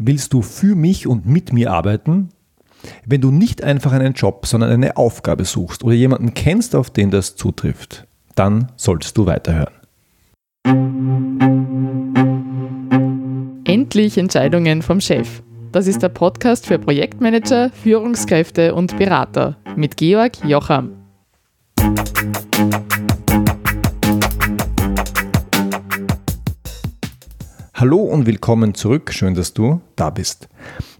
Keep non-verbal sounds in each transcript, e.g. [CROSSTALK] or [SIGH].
Willst du für mich und mit mir arbeiten? Wenn du nicht einfach einen Job, sondern eine Aufgabe suchst oder jemanden kennst, auf den das zutrifft, dann solltest du weiterhören. Endlich Entscheidungen vom Chef. Das ist der Podcast für Projektmanager, Führungskräfte und Berater mit Georg Jocham. Hallo und willkommen zurück. Schön, dass du da bist.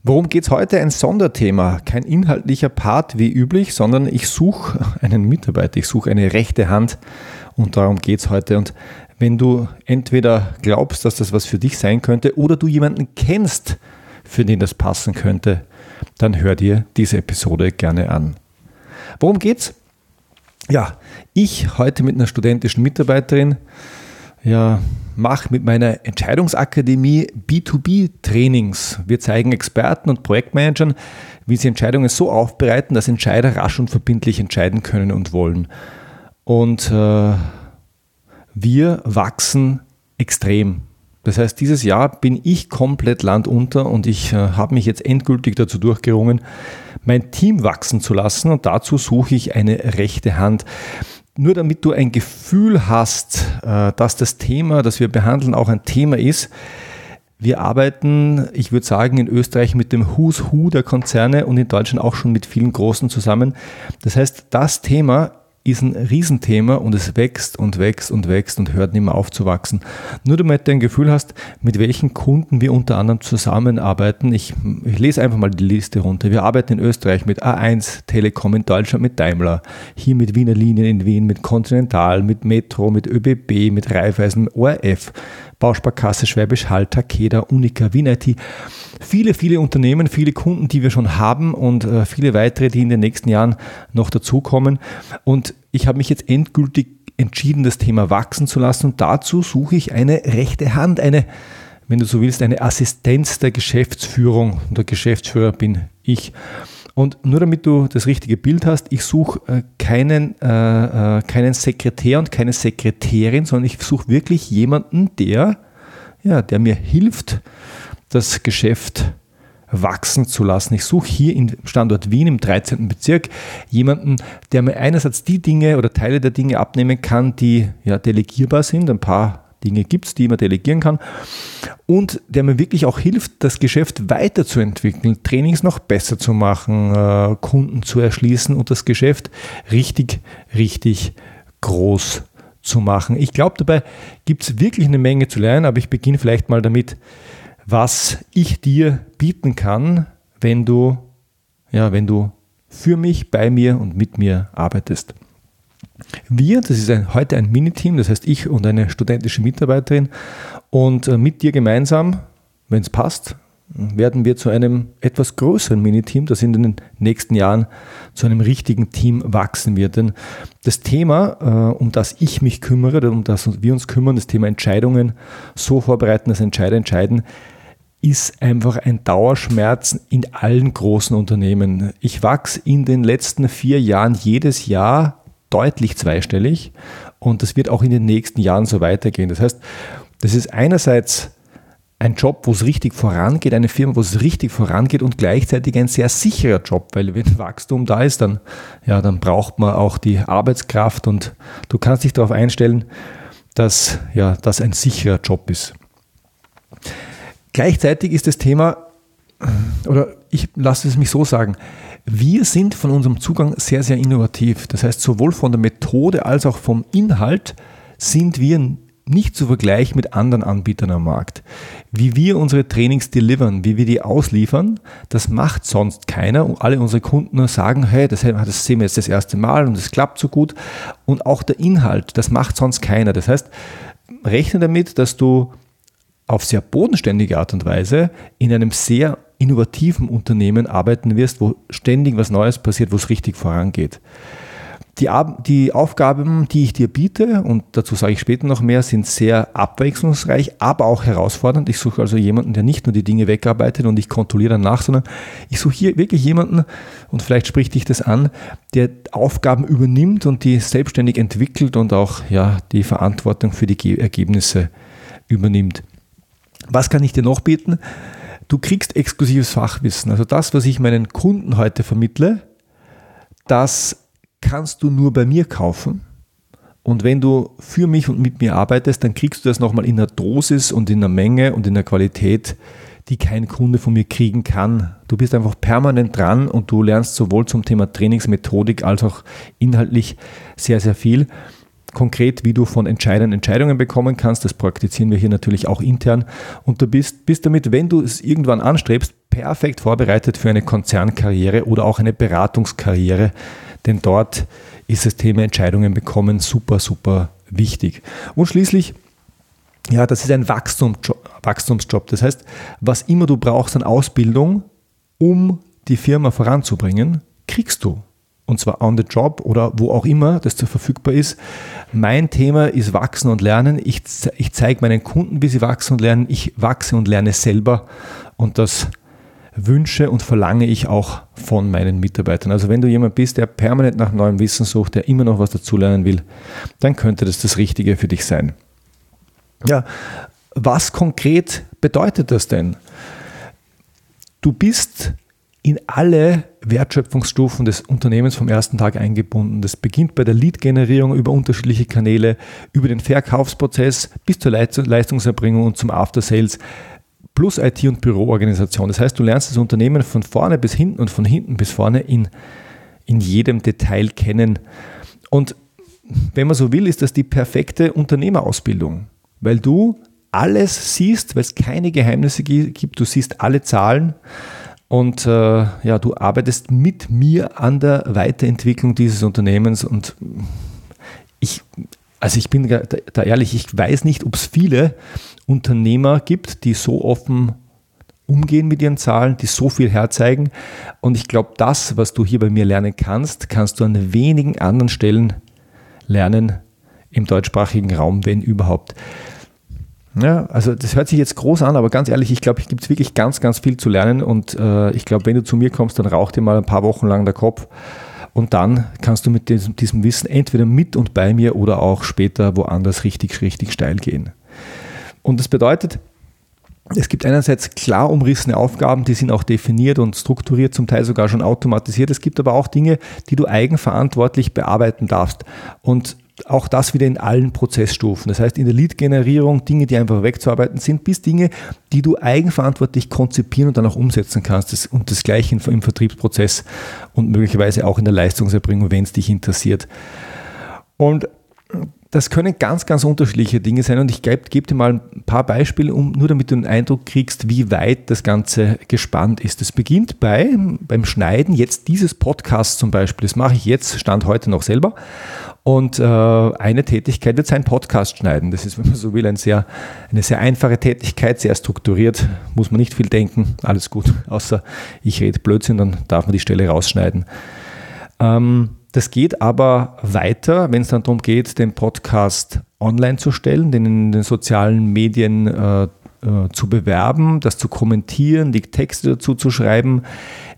Worum geht es heute? Ein Sonderthema. Kein inhaltlicher Part wie üblich, sondern ich suche [LAUGHS] einen Mitarbeiter, ich suche eine rechte Hand und darum geht es heute. Und wenn du entweder glaubst, dass das was für dich sein könnte oder du jemanden kennst, für den das passen könnte, dann hör dir diese Episode gerne an. Worum geht's? Ja, ich heute mit einer studentischen Mitarbeiterin, ja, mache mit meiner Entscheidungsakademie B2B-Trainings. Wir zeigen Experten und Projektmanagern, wie sie Entscheidungen so aufbereiten, dass Entscheider rasch und verbindlich entscheiden können und wollen. Und äh, wir wachsen extrem. Das heißt, dieses Jahr bin ich komplett landunter und ich äh, habe mich jetzt endgültig dazu durchgerungen, mein Team wachsen zu lassen und dazu suche ich eine rechte Hand nur damit du ein Gefühl hast, äh, dass das Thema, das wir behandeln, auch ein Thema ist. Wir arbeiten, ich würde sagen, in Österreich mit dem Who's Who der Konzerne und in Deutschland auch schon mit vielen Großen zusammen. Das heißt, das Thema ist ein Riesenthema und es wächst und wächst und wächst und hört nicht mehr auf zu wachsen. Nur damit du ein Gefühl hast, mit welchen Kunden wir unter anderem zusammenarbeiten. Ich, ich lese einfach mal die Liste runter. Wir arbeiten in Österreich mit A1 Telekom, in Deutschland mit Daimler, hier mit Wiener Linien in Wien, mit Continental, mit Metro, mit ÖBB, mit Raiffeisen, ORF, Bausparkasse, Schwäbisch Hall, Takeda, Unica, Wien IT. Viele, viele Unternehmen, viele Kunden, die wir schon haben und äh, viele weitere, die in den nächsten Jahren noch dazukommen. Und ich habe mich jetzt endgültig entschieden, das Thema wachsen zu lassen. Und dazu suche ich eine rechte Hand, eine, wenn du so willst, eine Assistenz der Geschäftsführung. Und der Geschäftsführer bin ich. Und nur damit du das richtige Bild hast, ich suche äh, keinen, äh, äh, keinen Sekretär und keine Sekretärin, sondern ich suche wirklich jemanden, der, ja, der mir hilft, das Geschäft wachsen zu lassen. Ich suche hier im Standort Wien im 13. Bezirk jemanden, der mir einerseits die Dinge oder Teile der Dinge abnehmen kann, die ja delegierbar sind. Ein paar Dinge gibt es, die man delegieren kann. Und der mir wirklich auch hilft, das Geschäft weiterzuentwickeln, Trainings noch besser zu machen, äh, Kunden zu erschließen und das Geschäft richtig, richtig groß zu machen. Ich glaube, dabei gibt es wirklich eine Menge zu lernen, aber ich beginne vielleicht mal damit, was ich dir bieten kann, wenn du, ja, wenn du für mich, bei mir und mit mir arbeitest. Wir, das ist ein, heute ein Miniteam, das heißt ich und eine studentische Mitarbeiterin und äh, mit dir gemeinsam, wenn es passt, werden wir zu einem etwas größeren Miniteam, das in den nächsten Jahren zu einem richtigen Team wachsen wird. Denn das Thema, äh, um das ich mich kümmere, um das wir uns kümmern, das Thema Entscheidungen so vorbereiten, dass Entscheider entscheiden, ist einfach ein Dauerschmerz in allen großen Unternehmen. Ich wachse in den letzten vier Jahren jedes Jahr deutlich zweistellig und das wird auch in den nächsten Jahren so weitergehen. Das heißt, das ist einerseits ein Job, wo es richtig vorangeht, eine Firma, wo es richtig vorangeht und gleichzeitig ein sehr sicherer Job, weil wenn Wachstum da ist, dann, ja, dann braucht man auch die Arbeitskraft und du kannst dich darauf einstellen, dass ja, das ein sicherer Job ist. Gleichzeitig ist das Thema, oder ich lasse es mich so sagen, wir sind von unserem Zugang sehr, sehr innovativ. Das heißt, sowohl von der Methode als auch vom Inhalt sind wir nicht zu vergleichen mit anderen Anbietern am Markt. Wie wir unsere Trainings delivern, wie wir die ausliefern, das macht sonst keiner. Und alle unsere Kunden sagen, hey, das, das sehen wir jetzt das erste Mal und es klappt so gut. Und auch der Inhalt, das macht sonst keiner. Das heißt, rechne damit, dass du auf sehr bodenständige Art und Weise in einem sehr innovativen Unternehmen arbeiten wirst, wo ständig was Neues passiert, wo es richtig vorangeht. Die, die, Aufgaben, die ich dir biete, und dazu sage ich später noch mehr, sind sehr abwechslungsreich, aber auch herausfordernd. Ich suche also jemanden, der nicht nur die Dinge wegarbeitet und ich kontrolliere danach, sondern ich suche hier wirklich jemanden, und vielleicht spricht dich das an, der Aufgaben übernimmt und die selbstständig entwickelt und auch ja, die Verantwortung für die Ergebnisse übernimmt. Was kann ich dir noch bieten? Du kriegst exklusives Fachwissen. Also das, was ich meinen Kunden heute vermittle, das kannst du nur bei mir kaufen. Und wenn du für mich und mit mir arbeitest, dann kriegst du das nochmal in einer Dosis und in einer Menge und in einer Qualität, die kein Kunde von mir kriegen kann. Du bist einfach permanent dran und du lernst sowohl zum Thema Trainingsmethodik als auch inhaltlich sehr, sehr viel. Konkret, wie du von Entscheidern Entscheidungen bekommen kannst, das praktizieren wir hier natürlich auch intern. Und du bist, bist damit, wenn du es irgendwann anstrebst, perfekt vorbereitet für eine Konzernkarriere oder auch eine Beratungskarriere. Denn dort ist das Thema Entscheidungen bekommen super, super wichtig. Und schließlich ja, das ist ein Wachstumsjob, Wachstumsjob. Das heißt, was immer du brauchst an Ausbildung, um die Firma voranzubringen, kriegst du. Und zwar on the job oder wo auch immer das verfügbar ist. Mein Thema ist Wachsen und Lernen. Ich, ich zeige meinen Kunden, wie sie wachsen und lernen. Ich wachse und lerne selber. Und das wünsche und verlange ich auch von meinen Mitarbeitern. Also wenn du jemand bist, der permanent nach neuem Wissen sucht, der immer noch was dazulernen will, dann könnte das das Richtige für dich sein. Ja, was konkret bedeutet das denn? Du bist in alle Wertschöpfungsstufen des Unternehmens vom ersten Tag eingebunden. Das beginnt bei der Lead-Generierung über unterschiedliche Kanäle, über den Verkaufsprozess bis zur Leistungserbringung und zum After-Sales plus IT- und Büroorganisation. Das heißt, du lernst das Unternehmen von vorne bis hinten und von hinten bis vorne in, in jedem Detail kennen. Und wenn man so will, ist das die perfekte Unternehmerausbildung weil du alles siehst, weil es keine Geheimnisse gibt. Du siehst alle Zahlen und äh, ja, du arbeitest mit mir an der Weiterentwicklung dieses Unternehmens und ich, also ich bin da, ehrlich, ich weiß nicht, ob es viele Unternehmer gibt, die so offen umgehen mit ihren Zahlen, die so viel herzeigen. Und ich glaube, das, was du hier bei mir lernen kannst, kannst du an wenigen anderen Stellen lernen, im deutschsprachigen Raum, wenn überhaupt. Ja, also das hört sich jetzt groß an, aber ganz ehrlich, ich glaube, hier gibt es wirklich ganz, ganz viel zu lernen und äh, ich glaube, wenn du zu mir kommst, dann raucht dir mal ein paar Wochen lang der Kopf und dann kannst du mit diesem, diesem Wissen entweder mit und bei mir oder auch später woanders richtig, richtig steil gehen. Und das bedeutet, es gibt einerseits klar umrissene Aufgaben, die sind auch definiert und strukturiert, zum Teil sogar schon automatisiert. Es gibt aber auch Dinge, die du eigenverantwortlich bearbeiten darfst. Und auch das wieder in allen Prozessstufen. Das heißt, in der Lead-Generierung Dinge, die einfach wegzuarbeiten sind, bis Dinge, die du eigenverantwortlich konzipieren und dann auch umsetzen kannst. Und das gleiche im Vertriebsprozess und möglicherweise auch in der Leistungserbringung, wenn es dich interessiert. Und das können ganz, ganz unterschiedliche Dinge sein und ich gebe geb dir mal ein paar Beispiele, um, nur damit du einen Eindruck kriegst, wie weit das Ganze gespannt ist. Es beginnt bei, beim Schneiden jetzt dieses Podcasts zum Beispiel. Das mache ich jetzt, Stand heute noch selber. Und äh, eine Tätigkeit wird sein Podcast schneiden. Das ist, wenn man so will, ein sehr, eine sehr einfache Tätigkeit, sehr strukturiert, muss man nicht viel denken, alles gut, [LAUGHS] außer ich rede Blödsinn, dann darf man die Stelle rausschneiden. Ähm, das geht aber weiter, wenn es dann darum geht, den Podcast online zu stellen, den in den sozialen Medien äh, äh, zu bewerben, das zu kommentieren, die Texte dazu zu schreiben.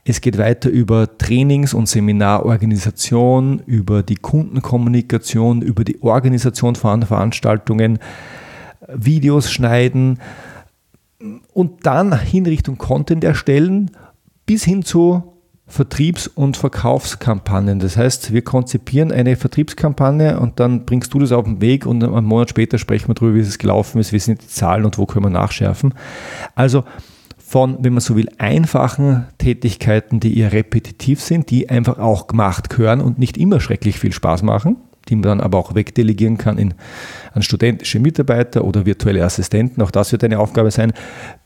Es geht weiter über Trainings- und Seminarorganisation, über die Kundenkommunikation, über die Organisation von Veranstaltungen, Videos schneiden und dann hin Richtung Content erstellen bis hin zu Vertriebs- und Verkaufskampagnen. Das heißt, wir konzipieren eine Vertriebskampagne und dann bringst du das auf den Weg und einen Monat später sprechen wir darüber, wie es gelaufen ist, wie sind die Zahlen und wo können wir nachschärfen. Also von, wenn man so will, einfachen Tätigkeiten, die eher repetitiv sind, die einfach auch gemacht gehören und nicht immer schrecklich viel Spaß machen, die man dann aber auch wegdelegieren kann in, an studentische Mitarbeiter oder virtuelle Assistenten, auch das wird eine Aufgabe sein,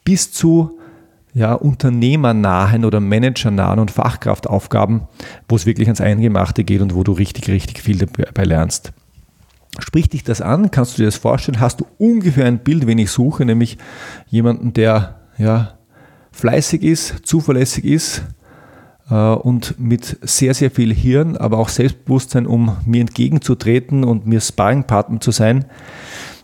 bis zu ja, unternehmernahen oder managernahen und Fachkraftaufgaben, wo es wirklich ans Eingemachte geht und wo du richtig, richtig viel dabei lernst. Sprich dich das an? Kannst du dir das vorstellen? Hast du ungefähr ein Bild, wen ich suche, nämlich jemanden, der ja, fleißig ist, zuverlässig ist äh, und mit sehr, sehr viel Hirn, aber auch Selbstbewusstsein, um mir entgegenzutreten und mir Sparringpartner zu sein,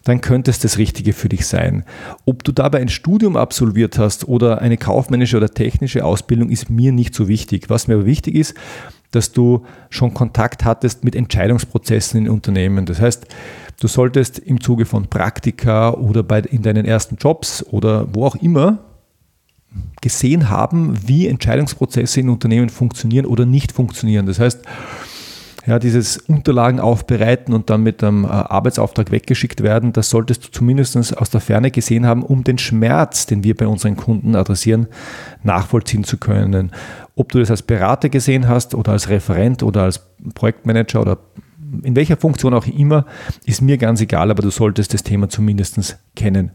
dann könnte es das Richtige für dich sein. Ob du dabei ein Studium absolviert hast oder eine kaufmännische oder technische Ausbildung, ist mir nicht so wichtig. Was mir aber wichtig ist, dass du schon Kontakt hattest mit Entscheidungsprozessen in Unternehmen. Das heißt, du solltest im Zuge von Praktika oder bei, in deinen ersten Jobs oder wo auch immer gesehen haben, wie Entscheidungsprozesse in Unternehmen funktionieren oder nicht funktionieren. Das heißt, ja, dieses Unterlagen aufbereiten und dann mit einem äh, Arbeitsauftrag weggeschickt werden, das solltest du zumindest aus der Ferne gesehen haben, um den Schmerz, den wir bei unseren Kunden adressieren, nachvollziehen zu können. Ob du das als Berater gesehen hast oder als Referent oder als Projektmanager oder in welcher Funktion auch immer, ist mir ganz egal, aber du solltest das Thema zumindest kennen.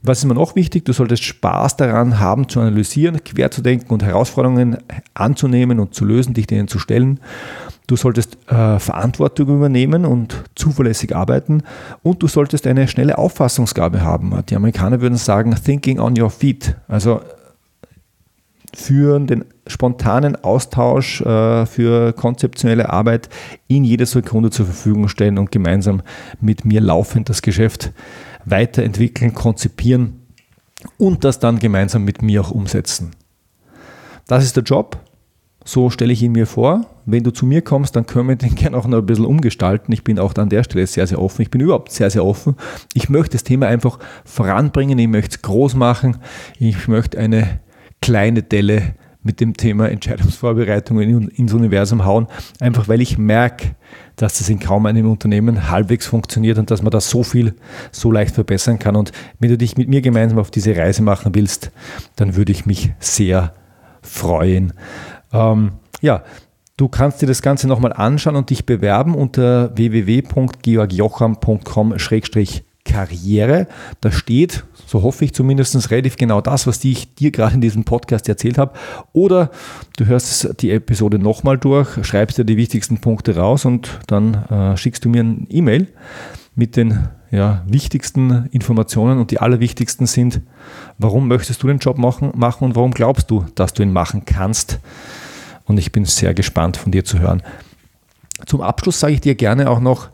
Was ist mir noch wichtig? Du solltest Spaß daran haben, zu analysieren, quer zu denken und Herausforderungen anzunehmen und zu lösen, dich denen zu stellen. Du solltest äh, Verantwortung übernehmen und zuverlässig arbeiten und du solltest eine schnelle Auffassungsgabe haben. Die Amerikaner würden sagen, thinking on your feet. Also für den spontanen Austausch, äh, für konzeptionelle Arbeit in jeder Sekunde zur Verfügung stellen und gemeinsam mit mir laufend das Geschäft weiterentwickeln, konzipieren und das dann gemeinsam mit mir auch umsetzen. Das ist der Job. So stelle ich ihn mir vor. Wenn du zu mir kommst, dann können wir den [LAUGHS] gerne auch noch ein bisschen umgestalten. Ich bin auch an der Stelle sehr, sehr offen. Ich bin überhaupt sehr, sehr offen. Ich möchte das Thema einfach voranbringen. Ich möchte es groß machen. Ich möchte eine kleine Delle mit dem Thema Entscheidungsvorbereitung ins Universum hauen, einfach weil ich merke, dass das in kaum einem Unternehmen halbwegs funktioniert und dass man da so viel so leicht verbessern kann. Und wenn du dich mit mir gemeinsam auf diese Reise machen willst, dann würde ich mich sehr freuen. Ähm, ja, du kannst dir das Ganze nochmal anschauen und dich bewerben unter www.georgjocham.com-karriere. Da steht, so hoffe ich zumindest relativ genau das, was ich dir gerade in diesem Podcast erzählt habe. Oder du hörst die Episode nochmal durch, schreibst dir die wichtigsten Punkte raus und dann äh, schickst du mir ein E-Mail mit den ja, wichtigsten Informationen und die allerwichtigsten sind, warum möchtest du den Job machen, machen und warum glaubst du, dass du ihn machen kannst. Und ich bin sehr gespannt von dir zu hören. Zum Abschluss sage ich dir gerne auch noch,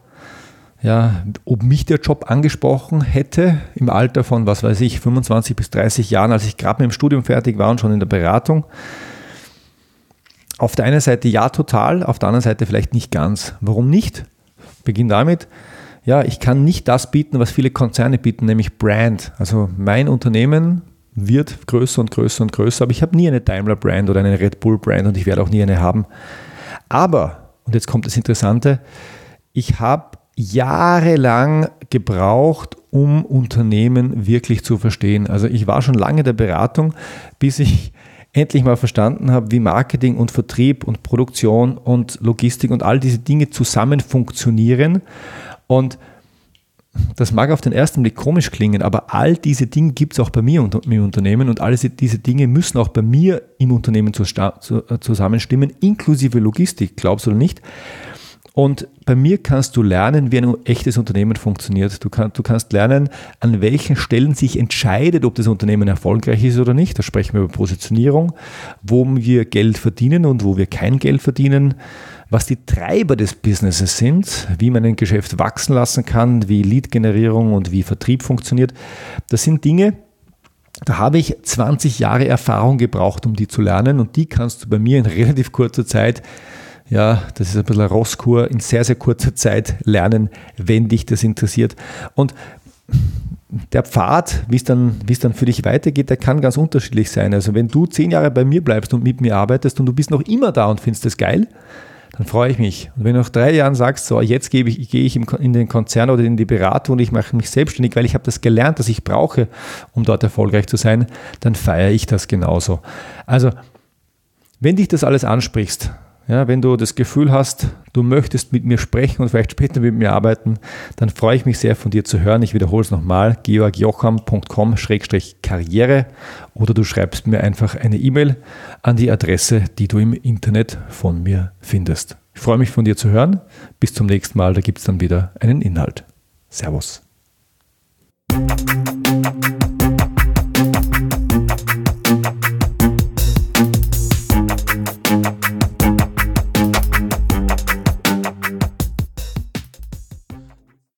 ja, ob mich der Job angesprochen hätte im Alter von, was weiß ich, 25 bis 30 Jahren, als ich gerade mit dem Studium fertig war und schon in der Beratung. Auf der einen Seite ja total, auf der anderen Seite vielleicht nicht ganz. Warum nicht? Beginn damit, ja, ich kann nicht das bieten, was viele Konzerne bieten, nämlich Brand. Also mein Unternehmen wird größer und größer und größer, aber ich habe nie eine Daimler Brand oder eine Red Bull Brand und ich werde auch nie eine haben. Aber, und jetzt kommt das Interessante, ich habe jahrelang gebraucht, um Unternehmen wirklich zu verstehen. Also ich war schon lange der Beratung, bis ich endlich mal verstanden habe, wie Marketing und Vertrieb und Produktion und Logistik und all diese Dinge zusammen funktionieren. Und das mag auf den ersten Blick komisch klingen, aber all diese Dinge gibt es auch bei mir im Unternehmen und all diese Dinge müssen auch bei mir im Unternehmen äh, zusammenstimmen, inklusive Logistik, glaubst du oder nicht? Und bei mir kannst du lernen, wie ein echtes Unternehmen funktioniert. Du, kann, du, kannst lernen, an welchen Stellen sich entscheidet, ob das Unternehmen erfolgreich ist oder nicht. Da sprechen wir über Positionierung, wo wir Geld verdienen und wo wir kein Geld verdienen, was die Treiber des Businesses sind, wie man ein Geschäft wachsen lassen kann, wie Lead-Generierung und wie Vertrieb funktioniert. Das sind Dinge, da habe ich 20 Jahre Erfahrung gebraucht, um die zu lernen und die kannst du bei mir in [LAUGHS] relativ kurzer Zeit ja, das ist ein bisschen eine Rosskur, in sehr, sehr kurzer Zeit lernen, wenn dich das interessiert. Und der Pfad, wie es dann, es dann für dich weitergeht, der kann ganz unterschiedlich sein. Also wenn du zehn Jahre bei mir bleibst und mit mir arbeitest und du bist noch immer da und findest das geil, dann freue ich mich. Und wenn du nach drei Jahren sagst, so jetzt gehe ich, gehe ich in den Konzern oder in die Beratung und ich mache mich selbstständig, weil ich habe das gelernt, das ich brauche, um dort erfolgreich zu sein, dann feiere ich das genauso. Also, wenn dich das alles ansprichst, ja, wenn du das Gefühl hast, du möchtest mit mir sprechen und vielleicht später mit mir arbeiten, dann freue ich mich sehr von dir zu hören. Ich wiederhole es nochmal, georgjocham.com-karriere oder du schreibst mir einfach eine E-Mail an die Adresse, die du im Internet von mir findest. Ich freue mich von dir zu hören. Bis zum nächsten Mal, da gibt es dann wieder einen Inhalt. Servus.